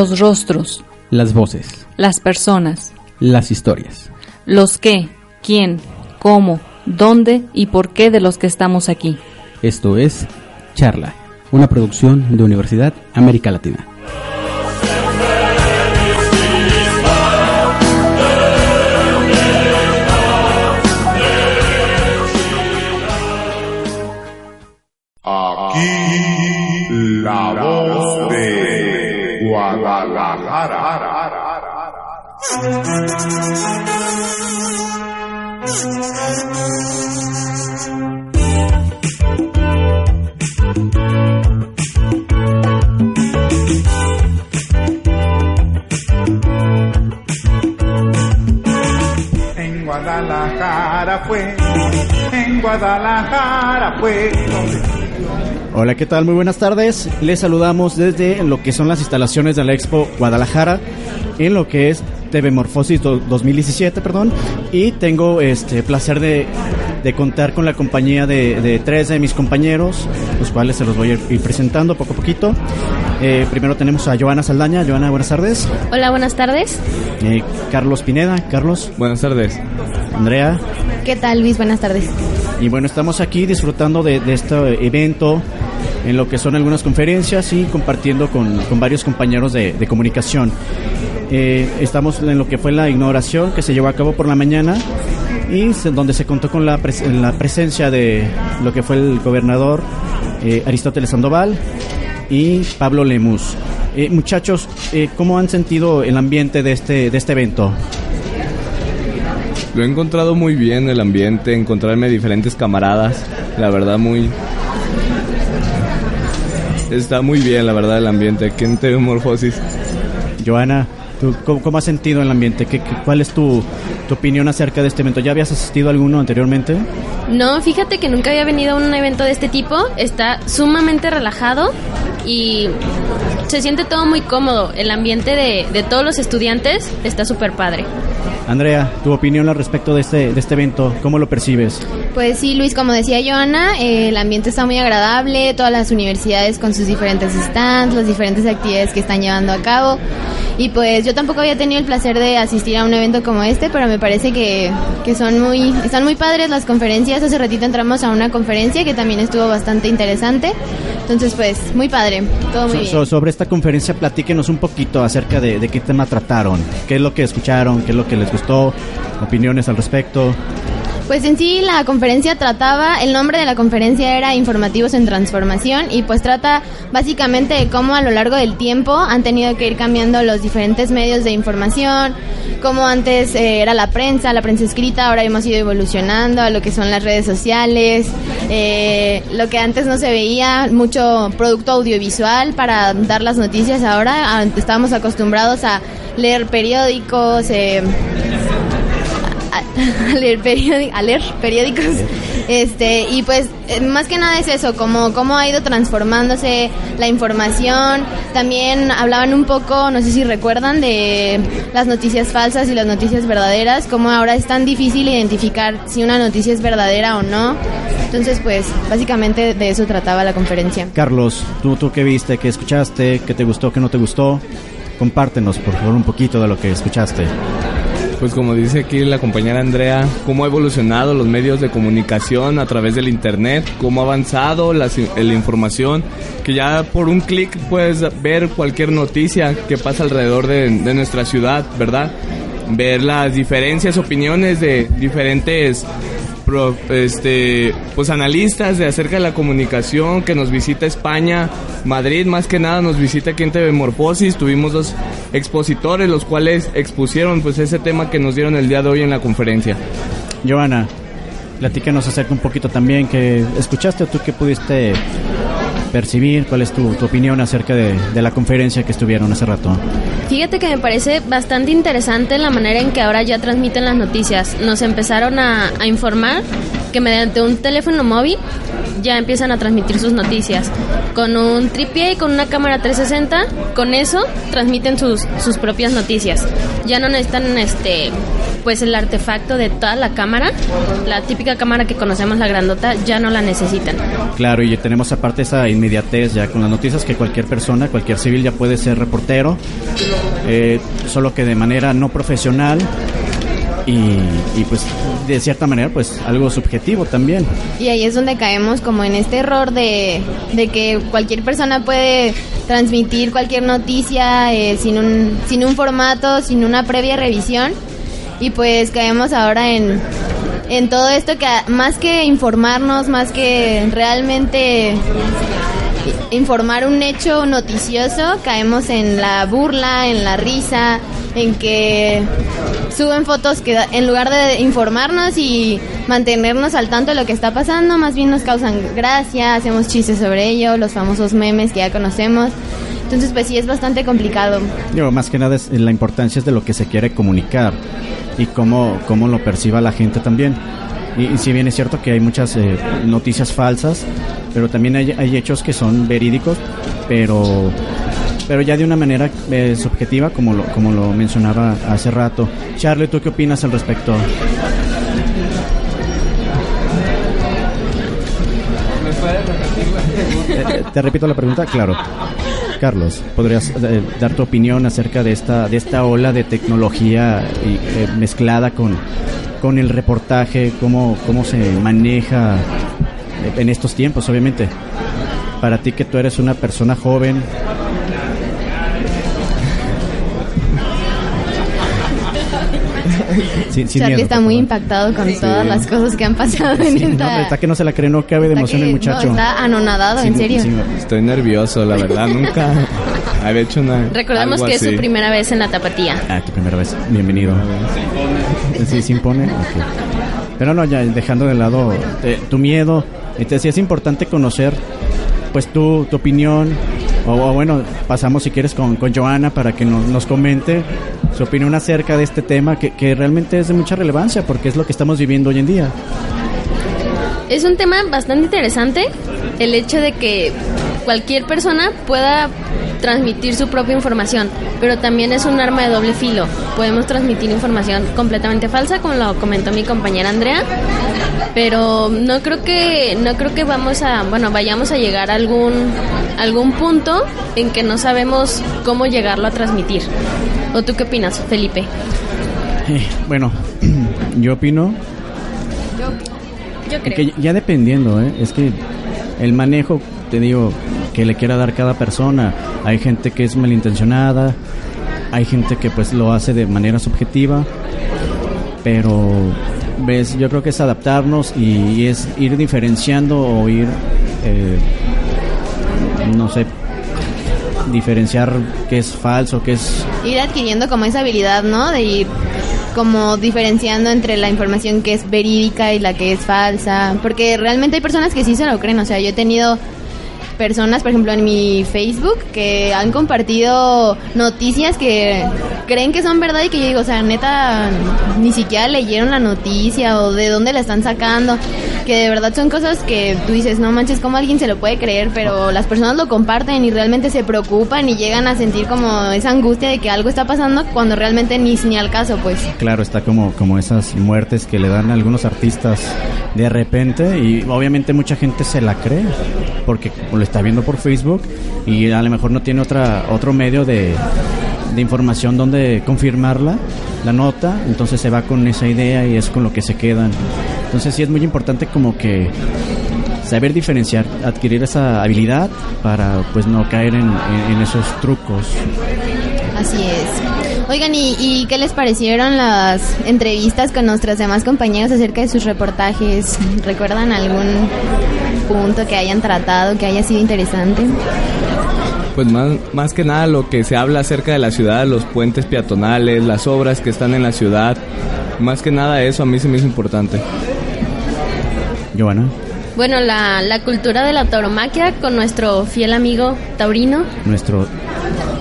Los rostros. Las voces. Las personas. Las historias. Los qué, quién, cómo, dónde y por qué de los que estamos aquí. Esto es Charla, una producción de Universidad América Latina. Aquí la voz. En Guadalajara fue, en Guadalajara fue Hola, ¿qué tal? Muy buenas tardes. Les saludamos desde lo que son las instalaciones de la Expo Guadalajara, en lo que es TV Morfosis do- 2017, perdón. Y tengo este placer de, de contar con la compañía de, de tres de mis compañeros, los cuales se los voy a ir presentando poco a poquito. Eh, primero tenemos a Joana Saldaña. Joana, buenas tardes. Hola, buenas tardes. Eh, Carlos Pineda. Carlos. Buenas tardes. Andrea. ¿Qué tal, Luis? Buenas tardes. Y bueno, estamos aquí disfrutando de, de este evento en lo que son algunas conferencias y compartiendo con, con varios compañeros de, de comunicación. Eh, estamos en lo que fue la inauguración que se llevó a cabo por la mañana y donde se contó con la, pres- la presencia de lo que fue el gobernador eh, Aristóteles Sandoval y Pablo Lemus. Eh, muchachos, eh, ¿cómo han sentido el ambiente de este, de este evento? Lo he encontrado muy bien el ambiente, encontrarme diferentes camaradas, la verdad muy... Está muy bien, la verdad, el ambiente aquí en TV Morfosis. Joana, ¿tú cómo, cómo has sentido el ambiente? ¿Qué, qué- cuál es tu, tu opinión acerca de este evento? ¿Ya habías asistido a alguno anteriormente? No, fíjate que nunca había venido a un evento de este tipo. Está sumamente relajado y se siente todo muy cómodo. El ambiente de, de todos los estudiantes está súper padre. Andrea, tu opinión al respecto de este, de este evento, ¿cómo lo percibes? Pues sí, Luis, como decía Joana, eh, el ambiente está muy agradable, todas las universidades con sus diferentes stands, las diferentes actividades que están llevando a cabo. Y pues yo tampoco había tenido el placer de asistir a un evento como este, pero me parece que, que son muy, están muy padres las conferencias. Hace ratito entramos a una conferencia que también estuvo bastante interesante. Entonces, pues, muy padre, todo muy So- bien. so- sobre esta conferencia, platíquenos un poquito acerca de, de qué tema trataron, qué es lo que escucharon, qué es lo que les gustó, opiniones al respecto. Pues en sí la conferencia trataba, el nombre de la conferencia era Informativos en Transformación y pues trata básicamente de cómo a lo largo del tiempo han tenido que ir cambiando los diferentes medios de información, cómo antes eh, era la prensa, la prensa escrita, ahora hemos ido evolucionando a lo que son las redes sociales, eh, lo que antes no se veía, mucho producto audiovisual para dar las noticias, ahora ah, estábamos acostumbrados a leer periódicos, eh, a, a leer periódi- a leer periódicos. Este y pues eh, más que nada es eso como cómo ha ido transformándose la información. También hablaban un poco no sé si recuerdan de las noticias falsas y las noticias verdaderas cómo ahora es tan difícil identificar si una noticia es verdadera o no. Entonces pues básicamente de eso trataba la conferencia. Carlos, ¿tú, tú qué viste, qué escuchaste, qué te gustó, qué no te gustó? Compártenos, por favor, un poquito de lo que escuchaste. Pues como dice aquí la compañera Andrea, cómo ha evolucionado los medios de comunicación a través del internet, cómo ha avanzado las- la información, que ya por un clic puedes ver cualquier noticia que pasa alrededor de, de nuestra ciudad, ¿verdad? Ver las diferencias, opiniones de diferentes pro- este, pues analistas de acerca de la comunicación que nos visita España, Madrid más que nada nos visita aquí en TV Morfosis, tuvimos dos expositores los cuales expusieron pues ese tema que nos dieron el día de hoy en la conferencia. Joana, platícanos acerca un poquito también, que escuchaste o tú qué pudiste percibir, cuál es tu, tu opinión acerca de, de la conferencia que estuvieron hace rato. Fíjate que me parece bastante interesante la manera en que ahora ya transmiten las noticias. Nos empezaron a, a informar que mediante un teléfono móvil ya empiezan a transmitir sus noticias. Con un tripié y con una cámara 360, con eso transmiten sus, sus propias noticias. Ya no necesitan este pues el artefacto de toda la cámara, la típica cámara que conocemos, la grandota, ya no la necesitan. Claro, y tenemos aparte esa inmediatez ya con las noticias que cualquier persona, cualquier civil ya puede ser reportero, eh, solo que de manera no profesional y, y, pues de cierta manera pues algo subjetivo también. Y ahí es donde caemos como en este error de, de que cualquier persona puede transmitir cualquier noticia eh, sin, un, sin un formato, sin una previa revisión y pues caemos ahora en, en todo esto que más que informarnos, más que realmente informar un hecho noticioso, caemos en la burla, en la risa, en que suben fotos que en lugar de informarnos y mantenernos al tanto de lo que está pasando, más bien nos causan gracia, hacemos chistes sobre ello, los famosos memes que ya conocemos. Entonces, pues sí, es bastante complicado. Yo, más que nada, es, la importancia es de lo que se quiere comunicar y cómo, cómo lo perciba la gente también. Y, si bien es cierto que hay muchas eh, noticias falsas, pero también hay, hay, hechos que son verídicos, pero, pero ya de una manera eh, subjetiva, como lo, como lo mencionaba hace rato. Charlie, ¿tú qué opinas al respecto? Eh, ¿Te repito la pregunta? Claro. Carlos, ¿podrías eh, dar tu opinión acerca de esta, de esta ola de tecnología y, eh, mezclada con, con el reportaje, cómo, cómo se maneja en estos tiempos, obviamente? Para ti que tú eres una persona joven, sin, sin Charlie miedo, está muy impactado con sí. todas las cosas que han pasado en sí, esta... No, está que no se la cree, no cabe de emoción el muchacho. No, está anonadado, en serio. Estoy nervioso, la verdad, nunca había hecho una... Recordemos que así. es su primera vez en la tapatía. Ah, tu primera vez, bienvenido. Sí, se impone, okay. Pero no, ya dejando de lado eh, tu miedo, entonces sí es importante conocer pues tu, tu opinión, o, bueno, pasamos si quieres con, con Joana para que nos, nos, comente su opinión acerca de este tema que, que, realmente es de mucha relevancia porque es lo que estamos viviendo hoy en día. Es un tema bastante interesante el hecho de que cualquier persona pueda transmitir su propia información, pero también es un arma de doble filo. Podemos transmitir información completamente falsa, como lo comentó mi compañera Andrea, pero no creo que no creo que vamos a, bueno, vayamos a llegar a algún algún punto en que no sabemos cómo llegarlo a transmitir. ¿O tú qué opinas, Felipe? Eh, bueno, yo opino yo, yo creo. que ya dependiendo, ¿eh? es que el manejo, te digo, que le quiera dar cada persona. Hay gente que es malintencionada, hay gente que pues lo hace de manera subjetiva, pero ves, yo creo que es adaptarnos y, es ir diferenciando o ir, eh, no sé, diferenciar qué es falso, qué es... Ir adquiriendo como esa habilidad, ¿no? De ir como diferenciando entre la información que es verídica y la que es falsa, porque realmente hay personas que sí se lo creen, o sea, yo he tenido personas, por ejemplo, en mi Facebook que han compartido noticias que creen que son verdad y que yo digo, o sea, neta, ni siquiera leyeron la noticia o de dónde la están sacando. Que de verdad son cosas que tú dices, no manches, ¿cómo alguien se lo puede creer? Pero las personas lo comparten y realmente se preocupan y llegan a sentir como esa angustia de que algo está pasando cuando realmente ni, ni al caso, pues. Claro, está como, como esas muertes que le dan a algunos artistas de repente y obviamente mucha gente se la cree porque lo está viendo por Facebook y a lo mejor no tiene otra otro medio de, de, información donde confirmarla la nota entonces se va con esa idea y es con lo que se quedan entonces sí es muy importante como que saber diferenciar adquirir esa habilidad para pues no caer en, en, esos trucos. Así es. Oigan, ¿y, ¿y, qué les parecieron las entrevistas con nuestros demás compañeros acerca de sus reportajes? ¿Recuerdan algún punto que hayan tratado, que haya sido interesante? Pues más, más que nada lo que se habla acerca de la ciudad, los puentes peatonales, las obras que están en la ciudad. Más que nada eso a mí se me hizo importante. Giovanna. Bueno, la, la cultura de la tauromaquia con nuestro fiel amigo taurino. Nuestro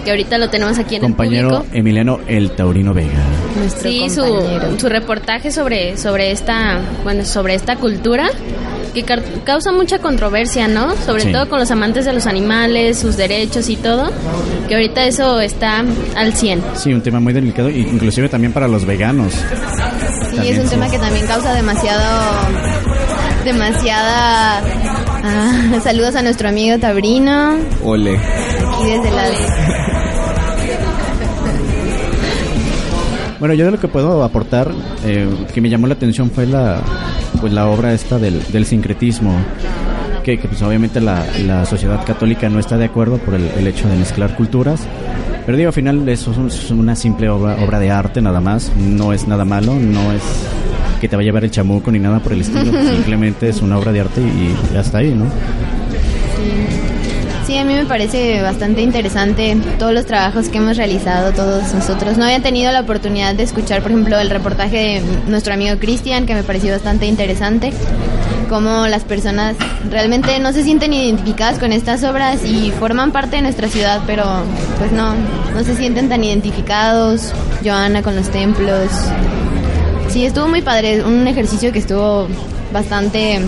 que ahorita lo tenemos aquí en Compañero el público. Emiliano El Taurino Vega. Nuestro Sí, su, compañero. su reportaje sobre, sobre esta, bueno, sobre esta cultura que causa mucha controversia, ¿no? Sobre Sí. todo con los amantes de los animales, sus derechos y todo, que ahorita eso está al 100. Sí, un tema muy delicado, inclusive también para los veganos. Sí, También es un sí. tema que también causa demasiado, demasiada... Ah, saludos a nuestro amigo Tabrino Ole. y desde las... Bueno, yo de lo que puedo aportar, eh, que me llamó la atención fue la, pues la obra esta del, del sincretismo, que, que, pues obviamente la, la sociedad católica no está de acuerdo por el, el hecho de mezclar culturas. Pero digo, al final eso es es una simple obra, obra de arte nada más, no es nada malo, no es que te va a llevar el chamuco ni nada por el estilo, simplemente es una obra de arte y ya está ahí, ¿no? Sí, a mí me parece bastante interesante todos los trabajos que hemos realizado todos nosotros. No había tenido la oportunidad de escuchar, por ejemplo, el reportaje de nuestro amigo Cristian, que me pareció bastante interesante. Cómo las personas realmente no se sienten identificadas con estas obras y forman parte de nuestra ciudad, pero pues no, no se sienten tan identificados. Joana con los templos. Sí, estuvo muy padre, un ejercicio que estuvo bastante,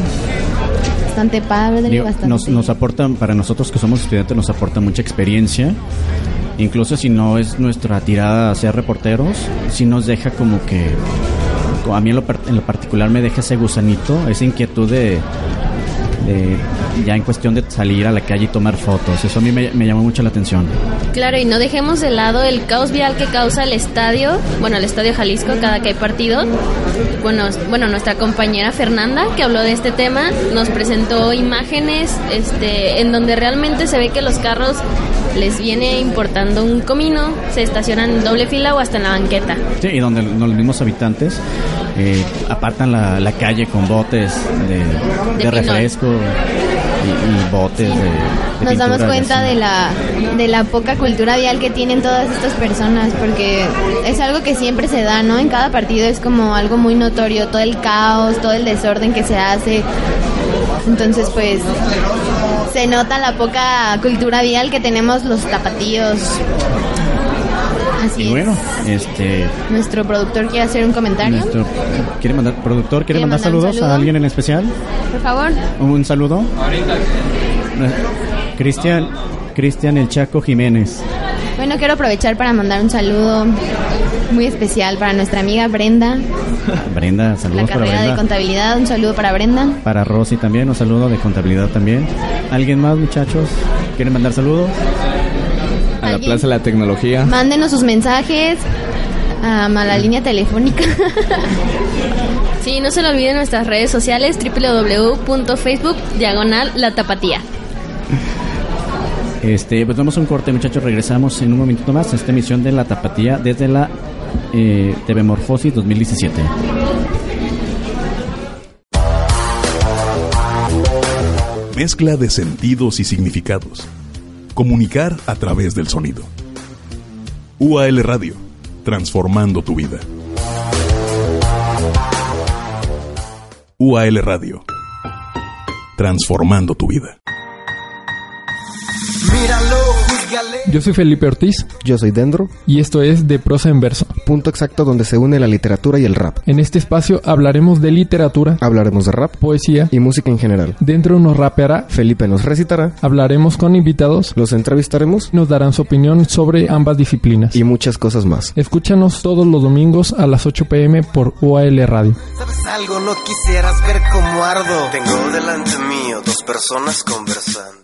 bastante padre, Digo, bastante. nos, nos aportan, para nosotros que somos estudiantes, nos aporta mucha experiencia. Incluso si no es nuestra tirada a ser reporteros, sí nos deja como que, a mí en lo, en lo particular me deja ese gusanito, esa inquietud de, de ya en cuestión de salir a la calle y tomar fotos. Eso a mí me, me llamó mucho la atención. Claro, y no dejemos de lado el caos vial que causa el estadio, bueno, el estadio Jalisco cada que hay partido. Bueno, bueno, nuestra compañera Fernanda, que habló de este tema, nos presentó imágenes este, en donde realmente se ve que los carros les viene importando un comino, se estacionan en doble fila o hasta en la banqueta. Sí, y donde los mismos habitantes eh, apartan la, la calle con botes de, refresco y, y botes de, de Nos damos cuenta de la, de la poca cultura vial que tienen todas estas personas, porque es algo que siempre se da, ¿no? En cada partido es como algo muy notorio, todo el caos, todo el desorden que se hace. Entonces, pues, se nota la poca cultura vial que tenemos los tapatíos. Así Y es. bueno, este, Nuestro productor quiere hacer un comentario. nuestro quiere mandar productor quiere ¿Quiere mandar, saludos saludo? a alguien en especial. Por favor. Un saludo. Cristian, Cristian El Chaco Jiménez. Bueno, quiero aprovechar para mandar un saludo muy especial para nuestra amiga Brenda, Brenda, la saludos para carrera de Brenda. contabilidad. Un saludo para Brenda. Para Rosy también, un saludo de contabilidad también. ¿Alguien más, muchachos? ¿Quieren mandar saludos? La. Plaza de la Tecnología. Mándenos sus mensajes um, a la línea telefónica. Sí, no se lo olviden nuestras redes sociales www.facebook diagonal la tapatía. Este, pues damos un corte, muchachos. Regresamos en un momentito más a esta emisión de La Tapatía desde la eh, TV Morfosis 2017. Mezcla de sentidos y significados. Comunicar a través del sonido. UAL Radio, transformando tu vida. UAL Radio, transformando tu vida. Yo soy Felipe Ortiz Yo soy Dendro, y esto es De Prosa en Verso. punto exacto donde se une la literatura y el rap. En este espacio hablaremos de literatura, Hablaremos de rap poesía, y música en general. dentro nos rapeará, Felipe nos recitará, hablaremos con invitados, los entrevistaremos nos darán su opinión sobre ambas disciplinas. y muchas cosas más. Escúchanos todos los domingos a las 8 pm por UAL Radio. ¿Sabes algo? No quisieras ver cómo ardo. Tengo delante mío dos personas conversando.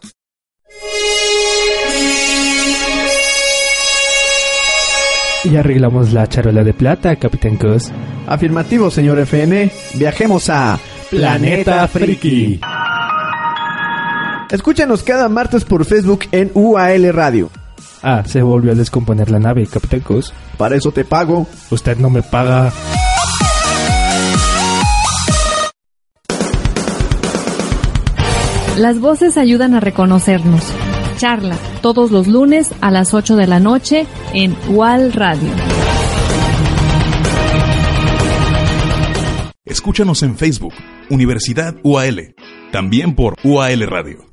Y arreglamos la charola de plata, Capitán Cos. Afirmativo, señor FN. Viajemos a Planeta Friki. Escúchanos cada martes por Facebook en UAL Radio. Ah, se volvió a descomponer la nave, Capitán Cos. Para eso te pago. Usted no me paga. Las voces ayudan a reconocernos. Charla todos los lunes a las 8 de la noche en UAL Radio. Escúchanos en Facebook, Universidad UAL, también por UAL Radio.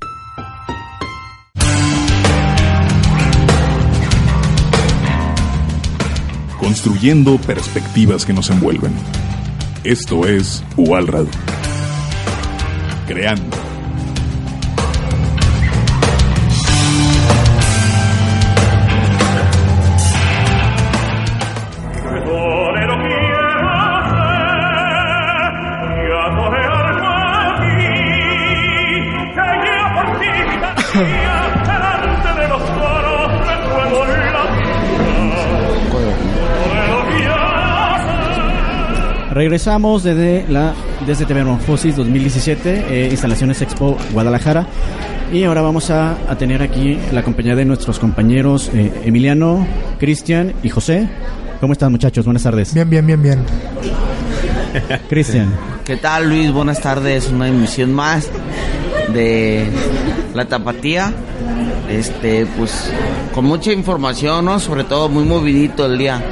construyendo perspectivas que nos envuelven. Esto es UAL Radio. Creando. Regresamos desde la desde Metamorfosis 2017, eh, instalaciones Expo Guadalajara. Y ahora vamos a, a tener aquí la compañía de nuestros compañeros eh, Emiliano, Cristian y José. ¿Cómo están muchachos? Buenas tardes. Bien, bien, bien, bien. Cristian. ¿Qué tal Luis? Buenas tardes. Una emisión más de La Tapatía. Este, pues con mucha información, ¿no? Sobre todo muy movidito el día.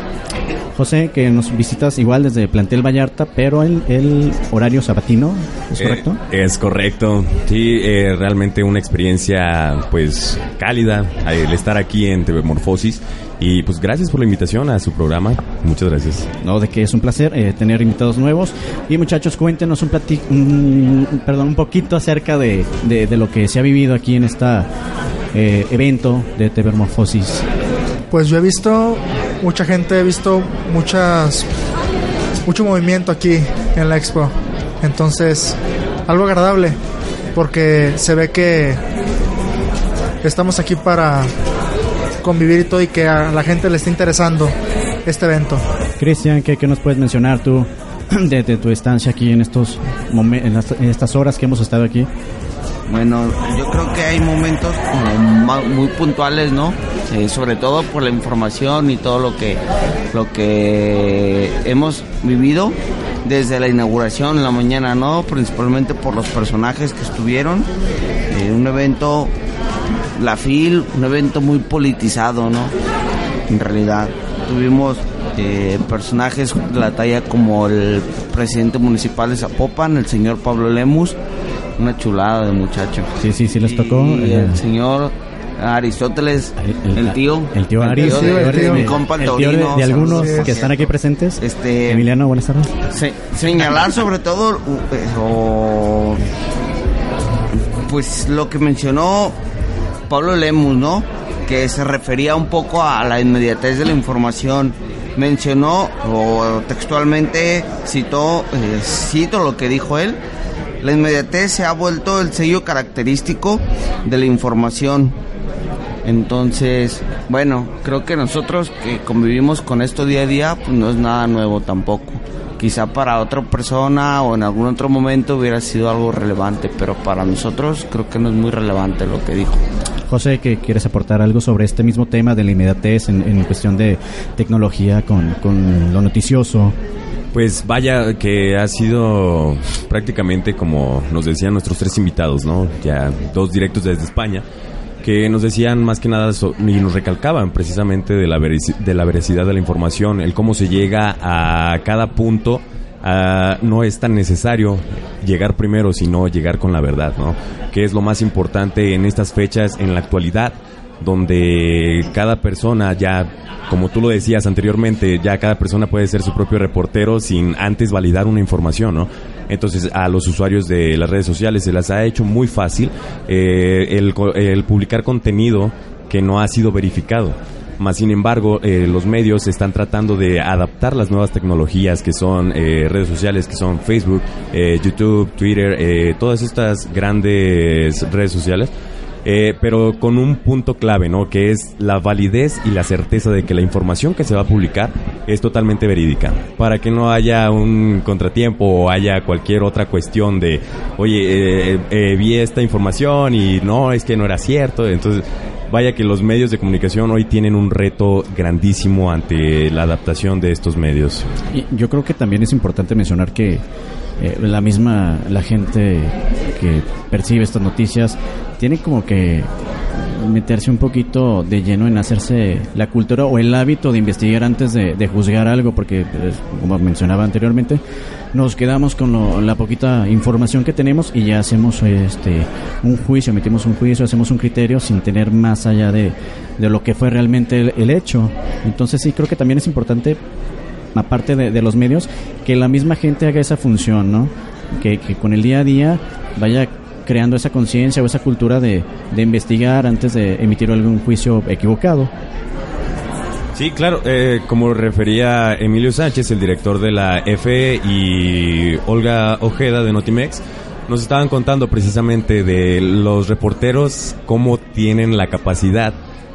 José, que nos visitas igual desde Plantel Vallarta, pero en el horario sabatino, ¿es Eh, correcto? es correcto. Sí, eh, realmente una experiencia pues cálida eh, el estar aquí en TV Morfosis. Y pues gracias por la invitación a su programa. Muchas gracias. No, de que es un placer eh, tener invitados nuevos. Y muchachos, cuéntenos un, plati- un- perdón, un poquito acerca de, de- de lo que se ha vivido aquí en este evento de TV Morfosis. Pues yo he visto mucha gente, he visto muchas mucho movimiento aquí en la expo. Entonces, algo agradable porque se ve que estamos aquí para convivir y todo y que a la gente le está interesando este evento. Cristian, ¿qué, qué nos puedes mencionar tú de, de tu estancia aquí en estos momen- en, las- en estas horas que hemos estado aquí? Bueno, yo creo que hay momentos como muy puntuales, ¿no? Eh, sobre todo por la información y todo lo que lo que hemos vivido desde la inauguración en la mañana, ¿no? Principalmente por los personajes que estuvieron. Eh, un evento, la FIL, un evento muy politizado, ¿no? En realidad, tuvimos eh, personajes de la talla como el presidente municipal de Zapopan, el señor Pablo Lemus, una chulada de muchacho. Sí, sí, sí les tocó. Y eh, el señor Aristóteles, el, tío. El tío el tío mi de- compa el tío de, algunos que están aquí presentes. Este, Emiliano, buenas tardes. Se- señalar sobre todo eh, o- pues lo que mencionó Pablo Lemus, ¿no? Que se refería un poco a la inmediatez de la información. Mencionó o textualmente citó, eh, cito lo que dijo él. La inmediatez se ha vuelto el sello característico de la información. Entonces, bueno, creo que nosotros que convivimos con esto día a día, pues no es nada nuevo tampoco. Quizá para otra persona o en algún otro momento hubiera sido algo relevante, pero para nosotros creo que no es muy relevante lo que dijo. José, que quieres aportar algo sobre este mismo tema de la inmediatez en, en cuestión de tecnología con, con lo noticioso. Pues vaya que ha sido prácticamente como nos decían nuestros tres invitados, ¿no? Ya dos directos desde España que nos decían más que nada so- y nos recalcaban precisamente de la, de la veracidad de la información, el cómo se llega a cada punto. no es tan necesario llegar primero, sino llegar con la verdad, ¿no? Que es lo más importante en estas fechas, en la actualidad, donde cada persona ya, como tú lo decías anteriormente, ya cada persona puede ser su propio reportero sin antes validar una información, ¿no? Entonces a los usuarios de las redes sociales se las ha hecho muy fácil eh, el, el publicar contenido que no ha sido verificado. Más sin embargo, eh, los medios están tratando de adaptar las nuevas tecnologías que son eh, redes sociales, que son Facebook, eh, YouTube, Twitter, eh, todas estas grandes redes sociales. Eh, pero con un punto clave, ¿no? Que es la validez y la certeza de que la información que se va a publicar es totalmente verídica. Para que no haya un contratiempo o haya cualquier otra cuestión de, oye, eh, eh, vi esta información y no, es que no era cierto. Entonces, vaya que los medios de comunicación hoy tienen un reto grandísimo ante la adaptación de estos medios. Yo creo que también es importante mencionar que eh, la misma, la gente que percibe estas noticias, tiene como que meterse un poquito de lleno en hacerse la cultura o el hábito de investigar antes de, de juzgar algo, porque pues, como mencionaba anteriormente, nos quedamos con lo- la poquita información que tenemos y ya hacemos este un juicio, emitimos un juicio, hacemos un criterio sin tener más allá de, de lo que fue realmente el, el hecho. Entonces sí creo que también es importante aparte de, de los medios, que la misma gente haga esa función, ¿no? Que, con el día a día vaya creando esa conciencia o esa cultura de, de investigar antes de emitir algún juicio equivocado. Sí, claro, eh, como refería Emilio Sánchez, el director de la EFE, y Olga Ojeda de Notimex, nos estaban contando precisamente de los reporteros cómo tienen la capacidad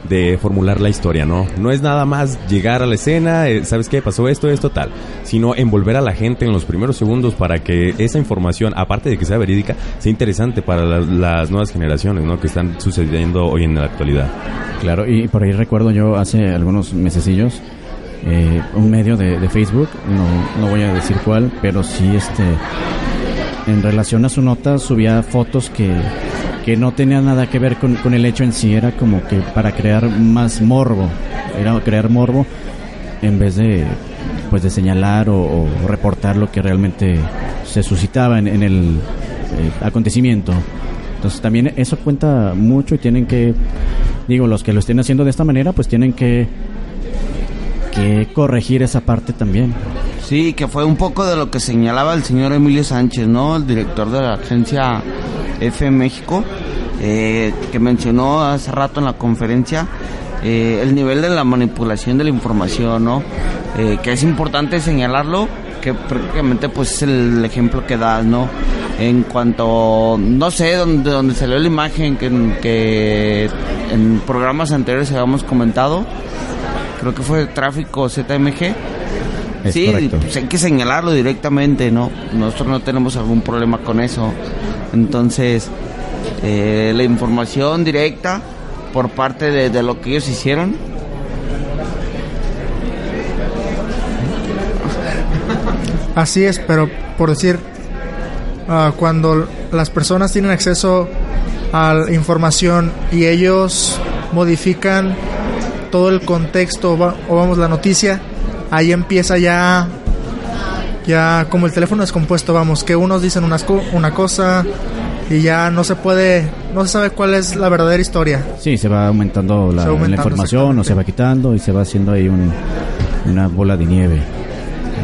de formular la historia, ¿no? No es nada más llegar a la escena, eh, ¿sabes qué? Pasó esto, esto, tal, sino envolver a la gente en los primeros segundos para que esa información, aparte de que sea verídica, sea interesante para la- las nuevas generaciones, ¿no? Que están sucediendo hoy en la actualidad. Claro, y por ahí recuerdo yo hace algunos mesecillos eh, un medio de, de Facebook, no, no voy a decir cuál, pero sí este en relación a su nota subía fotos que, que no tenían nada que ver con, con el hecho en sí, era como que para crear más morbo, era crear morbo en vez de pues de señalar o, o reportar lo que realmente se suscitaba en, en el eh, acontecimiento. Entonces también eso cuenta mucho y tienen que, digo, los que lo estén haciendo de esta manera, pues tienen que, que corregir esa parte también. Sí, que fue un poco de lo que señalaba el señor Emilio Sánchez, ¿no? El director de la agencia F México, eh, que mencionó hace rato en la conferencia eh, el nivel de la manipulación de la información, ¿no? Eh, que es importante señalarlo, que prácticamente pues es el ejemplo que das, ¿no? En cuanto, no sé, donde, donde salió la imagen que, que en programas anteriores habíamos comentado, creo que fue Tráfico ZMG. Es sí, pues hay que señalarlo directamente, ¿no? Nosotros no tenemos algún problema con eso. Entonces, eh, la información directa por parte de, de lo que ellos hicieron. Así es, pero por decir, ah, cuando las personas tienen acceso a la información y ellos modifican todo el contexto va- o vamos la noticia, ahí empieza ya ya como el teléfono descompuesto, vamos, que unos dicen unas co- una cosa y ya no se puede, no se sabe cuál es la verdadera historia. Sí, se va aumentando la, Se va aumentando, la información o se va quitando y se va haciendo ahí un- una bola de nieve.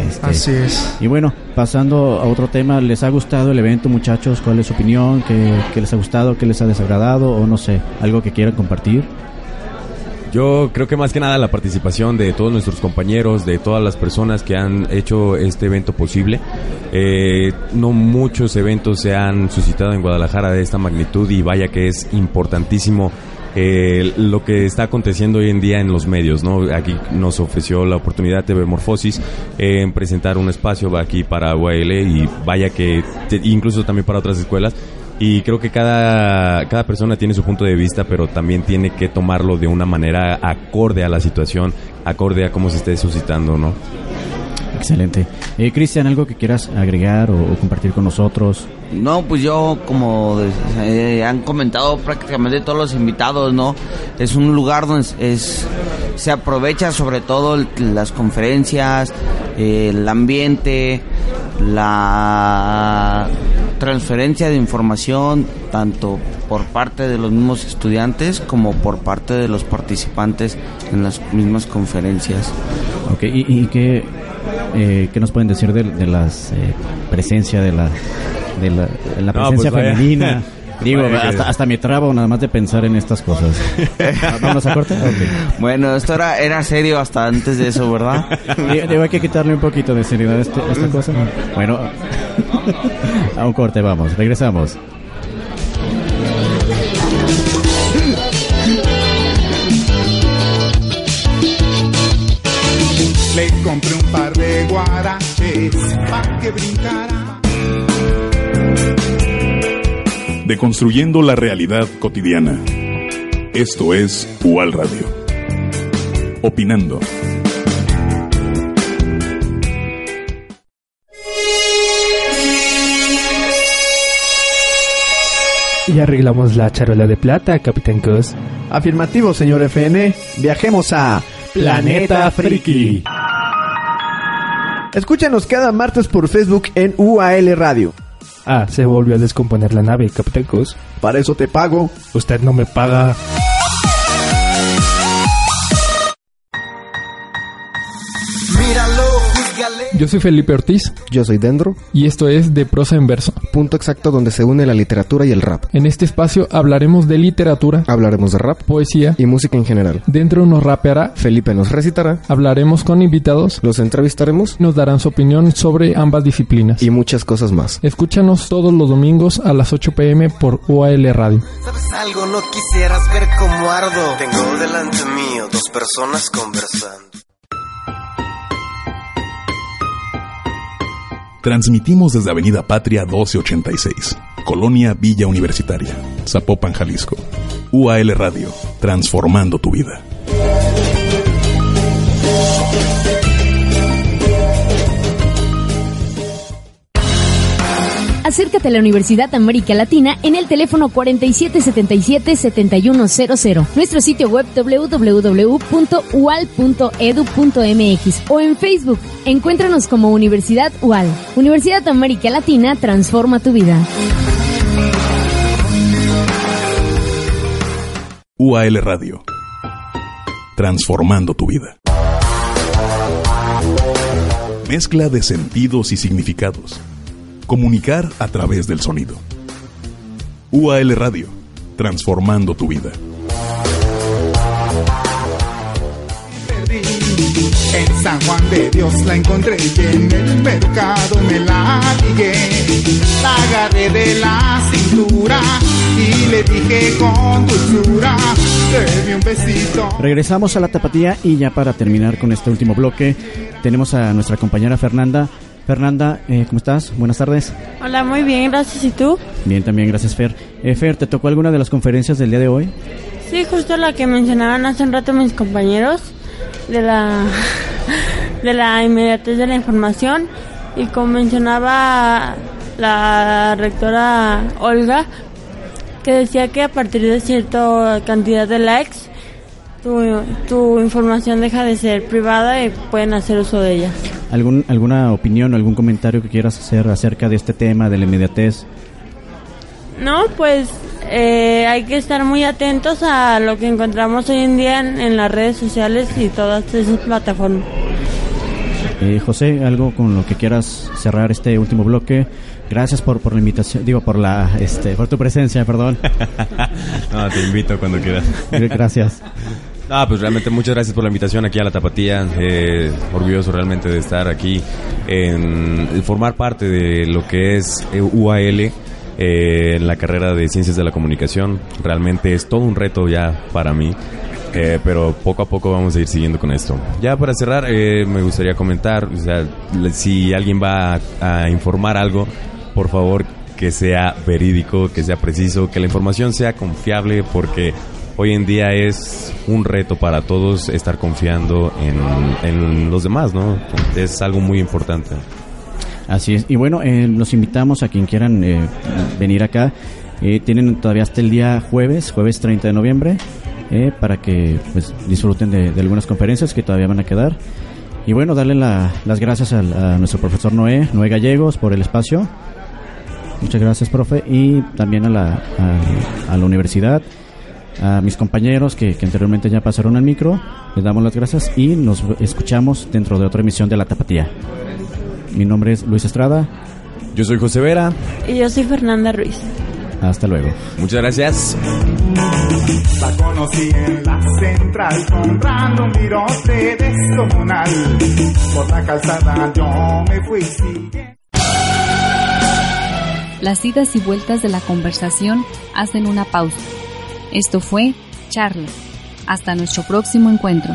Este, Así es. Y bueno, pasando a otro tema, ¿les ha gustado el evento, muchachos? ¿Cuál es su opinión? ¿Qué, qué les ha gustado? ¿Qué les ha desagradado? O no sé, algo que quieran compartir. Yo creo que más que nada la participación de todos nuestros compañeros, de todas las personas que han hecho este evento posible. Eh, no muchos eventos se han suscitado en Guadalajara de esta magnitud y vaya que es importantísimo eh, lo que está aconteciendo hoy en día en los medios, ¿no? Aquí nos ofreció la oportunidad TV Morfosis eh, en presentar un espacio aquí para UAL y vaya que incluso también para otras escuelas y creo que cada, cada persona tiene su punto de vista, pero también tiene que tomarlo de una manera acorde a la situación, acorde a cómo se esté suscitando, ¿no? Excelente. Eh, Cristian, ¿algo que quieras agregar o, o compartir con nosotros? No, pues yo, como eh, han comentado prácticamente todos los invitados, ¿no? Es un lugar donde es, se aprovecha sobre todo el- las conferencias, eh, el ambiente, la transferencia de información, tanto por parte de los mismos estudiantes como por parte de los participantes en las mismas conferencias. Ok, ¿y, y qué, eh, qué nos pueden decir de, de las eh, presencia de la, de la, de la No, presencia pues vaya. femenina? Digo, Vaya que- hasta, hasta me trabo nada más de pensar en estas cosas. ¿Vamos a corte? Bueno, esto era, era serio hasta antes de eso, ¿verdad? Digo, digo, hay que quitarle un poquito de seriedad a este- a esta cosa. Bueno, a un corte vamos, regresamos. Le compré un par de guaraches pa' que brincara. Deconstruyendo la realidad cotidiana. Esto es UAL Radio. Opinando. Y arreglamos la charola de plata, Capitán Cos. Afirmativo, señor FN. Viajemos a Planeta Friki. Escúchanos cada martes por Facebook en UAL Radio. Ah, se volvió a descomponer la nave, Capitán Cos. Para eso te pago. Usted no me paga. Yo soy Felipe Ortiz Yo soy Dendro, y esto es De Prosa en Verso. punto exacto donde se une la literatura y el rap. En este espacio hablaremos de literatura, Hablaremos de rap poesía, y música en general. dentro nos rapeará, Felipe nos recitará, hablaremos con invitados, los entrevistaremos nos darán su opinión sobre ambas disciplinas. y muchas cosas más. Escúchanos todos los domingos a las 8 pm por UAL Radio. ¿Sabes algo? No quisieras ver cómo ardo. Tengo delante mío dos personas conversando. Transmitimos desde Avenida Patria 1286, Colonia Villa Universitaria, Zapopan, Jalisco. UAL Radio, transformando tu vida. Acércate a la Universidad América Latina en el teléfono 4777-7100, nuestro sitio web www.ual.edu.mx o en Facebook. Encuéntranos como Universidad UAL. Universidad América Latina transforma tu vida. UAL Radio, transformando tu vida. Mezcla de sentidos y significados. Comunicar a través del sonido. UAL Radio, transformando tu vida. En San Juan de Dios la encontré y en el mercado me la ligué. La agarré de la cintura y le dije con dulzura, te di un besito. Regresamos a la tapatía y ya para terminar con este último bloque tenemos a nuestra compañera Fernanda. Fernanda, eh, ¿cómo estás? Buenas tardes. Hola, muy bien, gracias. ¿Y tú? Bien, también, gracias Fer. Eh, Fer, ¿te tocó alguna de las conferencias del día de hoy? Sí, justo la que mencionaban hace un rato mis compañeros de la de la inmediatez de la información y como mencionaba la rectora Olga que decía que a partir de cierta cantidad de likes tu, tu información deja de ser privada y pueden hacer uso de ella. ¿Algún, ¿Alguna opinión o algún comentario que quieras hacer acerca de este tema, de la inmediatez? No, pues eh, hay que estar muy atentos a lo que encontramos hoy en día en, en las redes sociales y todas esas plataformas. Eh, José, algo con lo que quieras cerrar este último bloque. Gracias por, por la invitación, digo, por la, este, por tu presencia, perdón. No, te invito cuando quieras. Gracias. Ah, pues realmente muchas gracias por la invitación aquí a la Tapatía. Eh, orgulloso realmente de estar aquí en, en formar parte de lo que es eh, UAL eh, en la carrera de Ciencias de la Comunicación. Realmente es todo un reto ya para mí. eh, pero poco a poco vamos a ir siguiendo con esto. Ya para cerrar, eh, me gustaría comentar, o sea, si alguien va a, a informar algo, por favor que sea verídico, que sea preciso, que la información sea confiable, porque hoy en día es un reto para todos estar confiando en, en los demás, ¿no? Es algo muy importante. Así es. Y bueno, eh, los invitamos a quien quieran eh, venir acá. Eh, tienen todavía hasta el día jueves, jueves 30 de noviembre, eh, para que pues disfruten de, de algunas conferencias que todavía van a quedar. Y bueno, darle la- las gracias al- a, nuestro profesor Noé, Noé Gallegos, por el espacio. Muchas gracias, profe. Y también a la, a, a la universidad, a mis compañeros que, que anteriormente ya pasaron al micro. Les damos las gracias y nos escuchamos dentro de otra emisión de La Tapatía. Mi nombre es Luis Estrada. Yo soy José Vera. Y yo soy Fernanda Ruiz. Hasta luego. Muchas gracias. La conocí en la central comprando un virote descomunal. Por la calzada yo me fui siguiendo. Las idas y vueltas de la conversación hacen una pausa. Esto fue Charla. Hasta nuestro próximo encuentro.